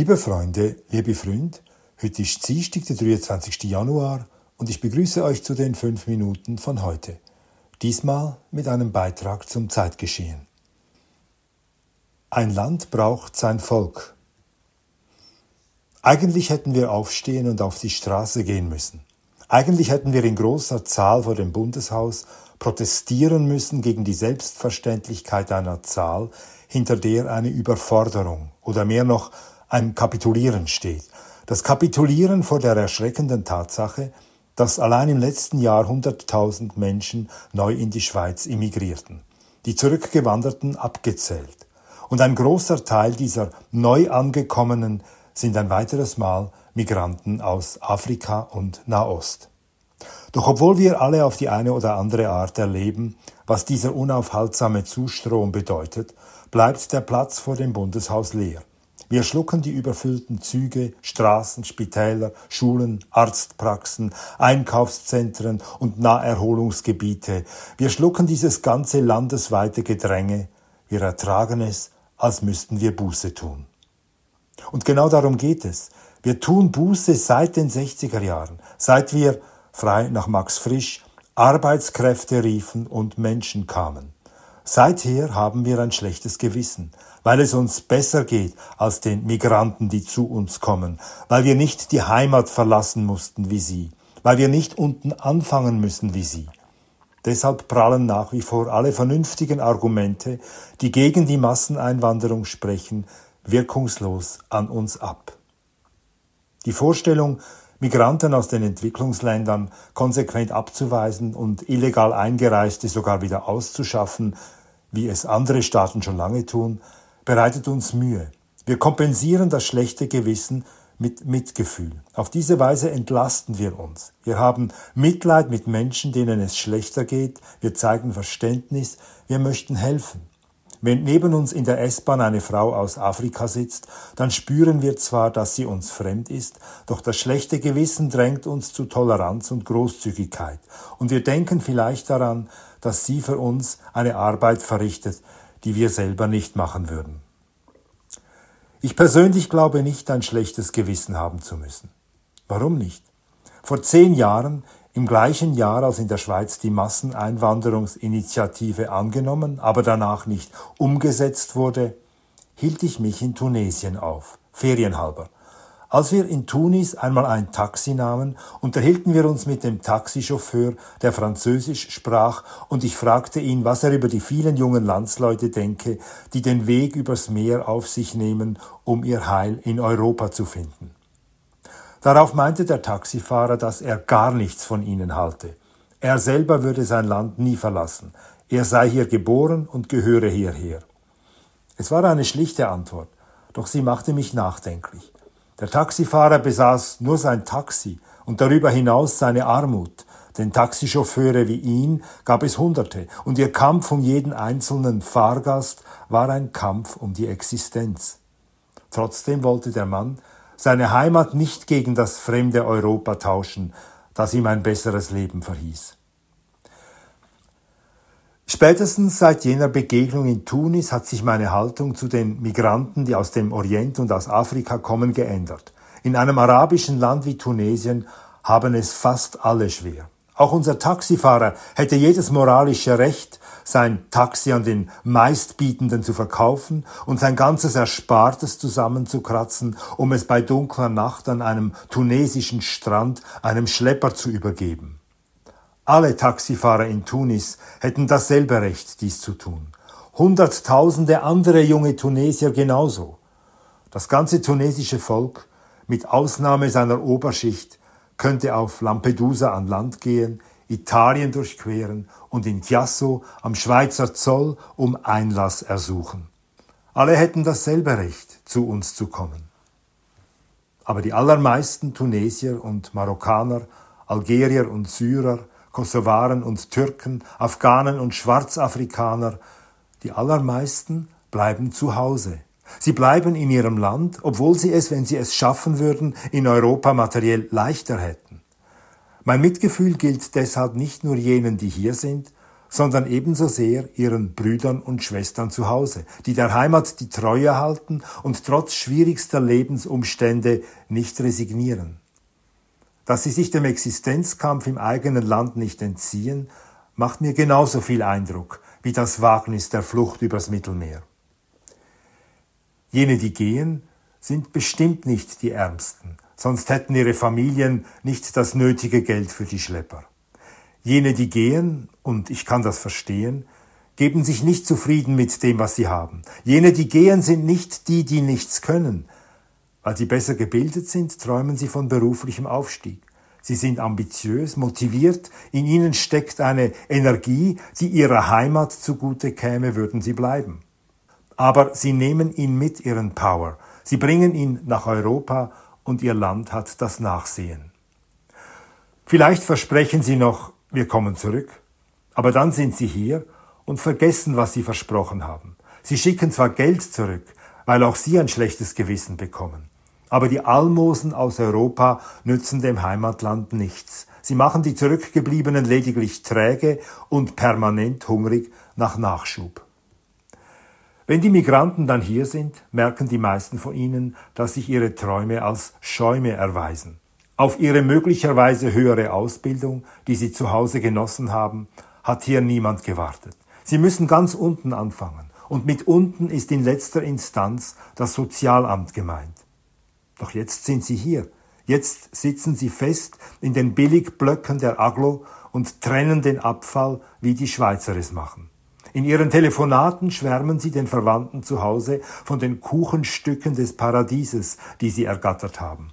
Liebe Freunde, liebe Freund, heute ist Dienstag, der 23. Januar und ich begrüße euch zu den fünf Minuten von heute. Diesmal mit einem Beitrag zum Zeitgeschehen. Ein Land braucht sein Volk. Eigentlich hätten wir aufstehen und auf die Straße gehen müssen. Eigentlich hätten wir in großer Zahl vor dem Bundeshaus protestieren müssen gegen die Selbstverständlichkeit einer Zahl, hinter der eine Überforderung oder mehr noch ein Kapitulieren steht. Das Kapitulieren vor der erschreckenden Tatsache, dass allein im letzten Jahr 100.000 Menschen neu in die Schweiz emigrierten, die Zurückgewanderten abgezählt. Und ein großer Teil dieser neu angekommenen sind ein weiteres Mal Migranten aus Afrika und Nahost. Doch obwohl wir alle auf die eine oder andere Art erleben, was dieser unaufhaltsame Zustrom bedeutet, bleibt der Platz vor dem Bundeshaus leer. Wir schlucken die überfüllten Züge, Straßen, Spitäler, Schulen, Arztpraxen, Einkaufszentren und Naherholungsgebiete. Wir schlucken dieses ganze landesweite Gedränge. Wir ertragen es, als müssten wir Buße tun. Und genau darum geht es. Wir tun Buße seit den 60er Jahren, seit wir, frei nach Max Frisch, Arbeitskräfte riefen und Menschen kamen. Seither haben wir ein schlechtes Gewissen, weil es uns besser geht als den Migranten, die zu uns kommen, weil wir nicht die Heimat verlassen mussten wie sie, weil wir nicht unten anfangen müssen wie sie. Deshalb prallen nach wie vor alle vernünftigen Argumente, die gegen die Masseneinwanderung sprechen, wirkungslos an uns ab. Die Vorstellung, Migranten aus den Entwicklungsländern konsequent abzuweisen und illegal Eingereiste sogar wieder auszuschaffen, wie es andere Staaten schon lange tun, bereitet uns Mühe. Wir kompensieren das schlechte Gewissen mit Mitgefühl. Auf diese Weise entlasten wir uns. Wir haben Mitleid mit Menschen, denen es schlechter geht. Wir zeigen Verständnis. Wir möchten helfen. Wenn neben uns in der S-Bahn eine Frau aus Afrika sitzt, dann spüren wir zwar, dass sie uns fremd ist, doch das schlechte Gewissen drängt uns zu Toleranz und Großzügigkeit. Und wir denken vielleicht daran, dass sie für uns eine Arbeit verrichtet, die wir selber nicht machen würden. Ich persönlich glaube nicht, ein schlechtes Gewissen haben zu müssen. Warum nicht? Vor zehn Jahren im gleichen Jahr, als in der Schweiz die Masseneinwanderungsinitiative angenommen, aber danach nicht umgesetzt wurde, hielt ich mich in Tunesien auf, ferienhalber. Als wir in Tunis einmal ein Taxi nahmen, unterhielten wir uns mit dem Taxichauffeur, der Französisch sprach, und ich fragte ihn, was er über die vielen jungen Landsleute denke, die den Weg übers Meer auf sich nehmen, um ihr Heil in Europa zu finden. Darauf meinte der Taxifahrer, dass er gar nichts von ihnen halte. Er selber würde sein Land nie verlassen. Er sei hier geboren und gehöre hierher. Es war eine schlichte Antwort, doch sie machte mich nachdenklich. Der Taxifahrer besaß nur sein Taxi und darüber hinaus seine Armut, denn Taxichauffeure wie ihn gab es Hunderte, und ihr Kampf um jeden einzelnen Fahrgast war ein Kampf um die Existenz. Trotzdem wollte der Mann seine Heimat nicht gegen das fremde Europa tauschen, das ihm ein besseres Leben verhieß. Spätestens seit jener Begegnung in Tunis hat sich meine Haltung zu den Migranten, die aus dem Orient und aus Afrika kommen, geändert. In einem arabischen Land wie Tunesien haben es fast alle schwer. Auch unser Taxifahrer hätte jedes moralische Recht, sein Taxi an den Meistbietenden zu verkaufen und sein ganzes Erspartes zusammenzukratzen, um es bei dunkler Nacht an einem tunesischen Strand einem Schlepper zu übergeben. Alle Taxifahrer in Tunis hätten dasselbe Recht, dies zu tun. Hunderttausende andere junge Tunesier genauso. Das ganze tunesische Volk, mit Ausnahme seiner Oberschicht, könnte auf Lampedusa an Land gehen, Italien durchqueren und in Chiasso am Schweizer Zoll um Einlass ersuchen. Alle hätten dasselbe Recht, zu uns zu kommen. Aber die allermeisten Tunesier und Marokkaner, Algerier und Syrer, Kosovaren und Türken, Afghanen und Schwarzafrikaner, die allermeisten bleiben zu Hause. Sie bleiben in ihrem Land, obwohl sie es, wenn sie es schaffen würden, in Europa materiell leichter hätten. Mein Mitgefühl gilt deshalb nicht nur jenen, die hier sind, sondern ebenso sehr ihren Brüdern und Schwestern zu Hause, die der Heimat die Treue halten und trotz schwierigster Lebensumstände nicht resignieren. Dass sie sich dem Existenzkampf im eigenen Land nicht entziehen, macht mir genauso viel Eindruck wie das Wagnis der Flucht übers Mittelmeer. Jene, die gehen, sind bestimmt nicht die Ärmsten, sonst hätten ihre Familien nicht das nötige Geld für die Schlepper. Jene, die gehen, und ich kann das verstehen, geben sich nicht zufrieden mit dem, was sie haben. Jene, die gehen, sind nicht die, die nichts können. Weil sie besser gebildet sind, träumen sie von beruflichem Aufstieg. Sie sind ambitiös, motiviert, in ihnen steckt eine Energie, die ihrer Heimat zugute käme, würden sie bleiben. Aber sie nehmen ihn mit ihren Power, sie bringen ihn nach Europa und ihr Land hat das Nachsehen. Vielleicht versprechen sie noch, wir kommen zurück, aber dann sind sie hier und vergessen, was sie versprochen haben. Sie schicken zwar Geld zurück, weil auch sie ein schlechtes Gewissen bekommen. Aber die Almosen aus Europa nützen dem Heimatland nichts. Sie machen die Zurückgebliebenen lediglich träge und permanent hungrig nach Nachschub. Wenn die Migranten dann hier sind, merken die meisten von ihnen, dass sich ihre Träume als Schäume erweisen. Auf ihre möglicherweise höhere Ausbildung, die sie zu Hause genossen haben, hat hier niemand gewartet. Sie müssen ganz unten anfangen. Und mit unten ist in letzter Instanz das Sozialamt gemeint. Doch jetzt sind sie hier. Jetzt sitzen sie fest in den Billigblöcken der Aglo und trennen den Abfall, wie die Schweizer es machen. In ihren Telefonaten schwärmen sie den Verwandten zu Hause von den Kuchenstücken des Paradieses, die sie ergattert haben.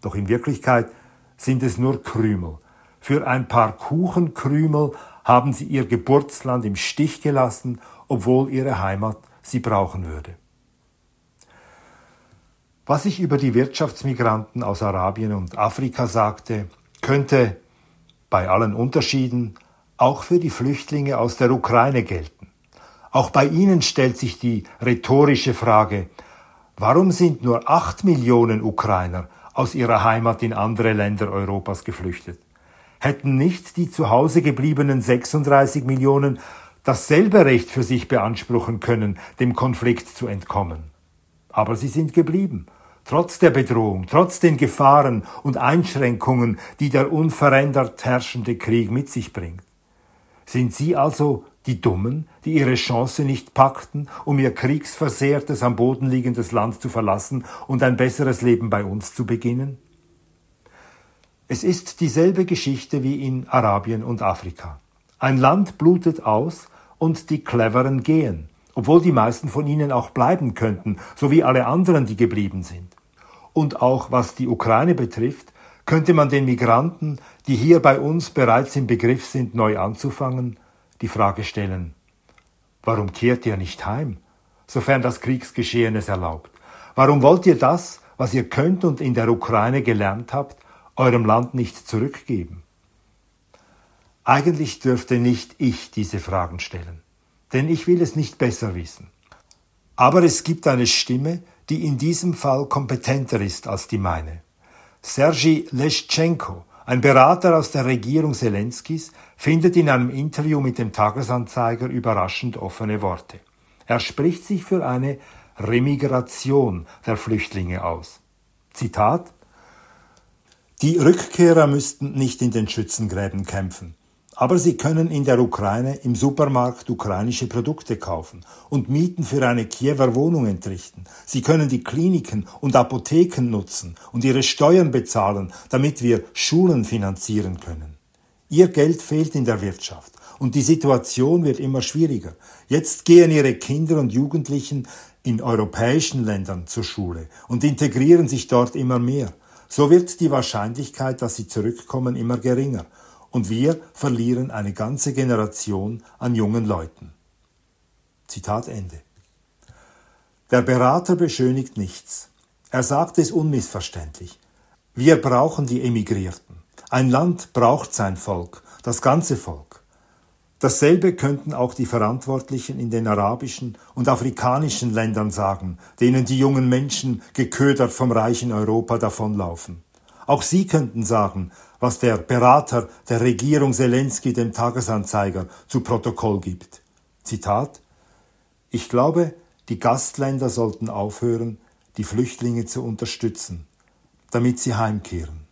Doch in Wirklichkeit sind es nur Krümel. Für ein paar Kuchenkrümel haben sie ihr Geburtsland im Stich gelassen, obwohl ihre Heimat sie brauchen würde. Was ich über die Wirtschaftsmigranten aus Arabien und Afrika sagte, könnte bei allen Unterschieden auch für die Flüchtlinge aus der Ukraine gelten. Auch bei ihnen stellt sich die rhetorische Frage, warum sind nur acht Millionen Ukrainer aus ihrer Heimat in andere Länder Europas geflüchtet? Hätten nicht die zu Hause gebliebenen 36 Millionen dasselbe Recht für sich beanspruchen können, dem Konflikt zu entkommen? Aber sie sind geblieben trotz der Bedrohung, trotz den Gefahren und Einschränkungen, die der unverändert herrschende Krieg mit sich bringt. Sind Sie also die Dummen, die ihre Chance nicht packten, um ihr kriegsversehrtes, am Boden liegendes Land zu verlassen und ein besseres Leben bei uns zu beginnen? Es ist dieselbe Geschichte wie in Arabien und Afrika. Ein Land blutet aus und die Cleveren gehen, obwohl die meisten von ihnen auch bleiben könnten, so wie alle anderen, die geblieben sind. Und auch was die Ukraine betrifft, könnte man den Migranten, die hier bei uns bereits im Begriff sind, neu anzufangen, die Frage stellen, warum kehrt ihr nicht heim, sofern das Kriegsgeschehen es erlaubt? Warum wollt ihr das, was ihr könnt und in der Ukraine gelernt habt, eurem Land nicht zurückgeben? Eigentlich dürfte nicht ich diese Fragen stellen, denn ich will es nicht besser wissen. Aber es gibt eine Stimme, die in diesem Fall kompetenter ist als die meine. Sergei Leschenko, ein Berater aus der Regierung Zelenskis, findet in einem Interview mit dem Tagesanzeiger überraschend offene Worte. Er spricht sich für eine Remigration der Flüchtlinge aus. Zitat Die Rückkehrer müssten nicht in den Schützengräben kämpfen. Aber sie können in der Ukraine im Supermarkt ukrainische Produkte kaufen und Mieten für eine Kiewer Wohnung entrichten. Sie können die Kliniken und Apotheken nutzen und ihre Steuern bezahlen, damit wir Schulen finanzieren können. Ihr Geld fehlt in der Wirtschaft und die Situation wird immer schwieriger. Jetzt gehen ihre Kinder und Jugendlichen in europäischen Ländern zur Schule und integrieren sich dort immer mehr. So wird die Wahrscheinlichkeit, dass sie zurückkommen, immer geringer und wir verlieren eine ganze Generation an jungen Leuten. Zitat Ende. Der Berater beschönigt nichts. Er sagt es unmissverständlich. Wir brauchen die Emigrierten. Ein Land braucht sein Volk, das ganze Volk. Dasselbe könnten auch die Verantwortlichen in den arabischen und afrikanischen Ländern sagen, denen die jungen Menschen geködert vom reichen Europa davonlaufen. Auch Sie könnten sagen, was der Berater der Regierung Zelensky dem Tagesanzeiger zu Protokoll gibt. Zitat Ich glaube, die Gastländer sollten aufhören, die Flüchtlinge zu unterstützen, damit sie heimkehren.